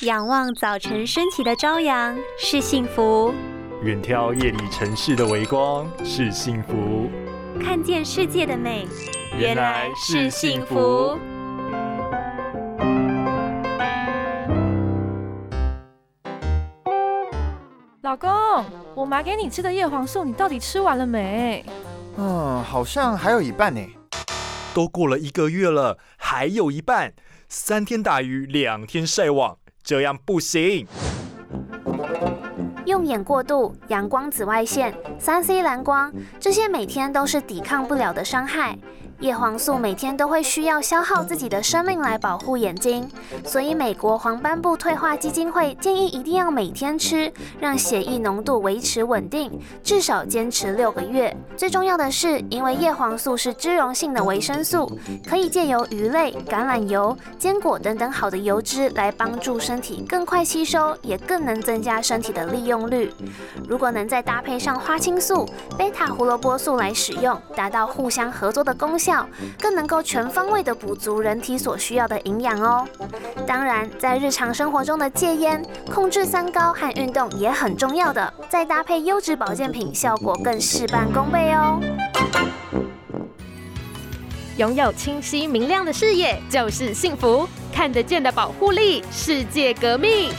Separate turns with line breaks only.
仰望早晨升起的朝阳是幸福，
远眺夜里城市的微光是幸福，
看见世界的美
原来是幸福。
老公，我买给你吃的叶黄素，你到底吃完了没？
嗯，好像还有一半呢。
都过了一个月了，还有一半。三天打鱼两天晒网，这样不行。
用眼过度、阳光紫外线、三 C 蓝光，这些每天都是抵抗不了的伤害。叶黄素每天都会需要消耗自己的生命来保护眼睛，所以美国黄斑部退化基金会建议一定要每天吃，让血液浓度维持稳定，至少坚持六个月。最重要的是，因为叶黄素是脂溶性的维生素，可以借由鱼类、橄榄油、坚果等等好的油脂来帮助身体更快吸收，也更能增加身体的利用率。如果能再搭配上花青素、贝塔胡萝卜素来使用，达到互相合作的功效。效更能够全方位的补足人体所需要的营养哦。当然，在日常生活中的戒烟、控制三高和运动也很重要的，再搭配优质保健品，效果更事半功倍哦。
拥有清晰明亮的视野就是幸福，看得见的保护力，世界革命。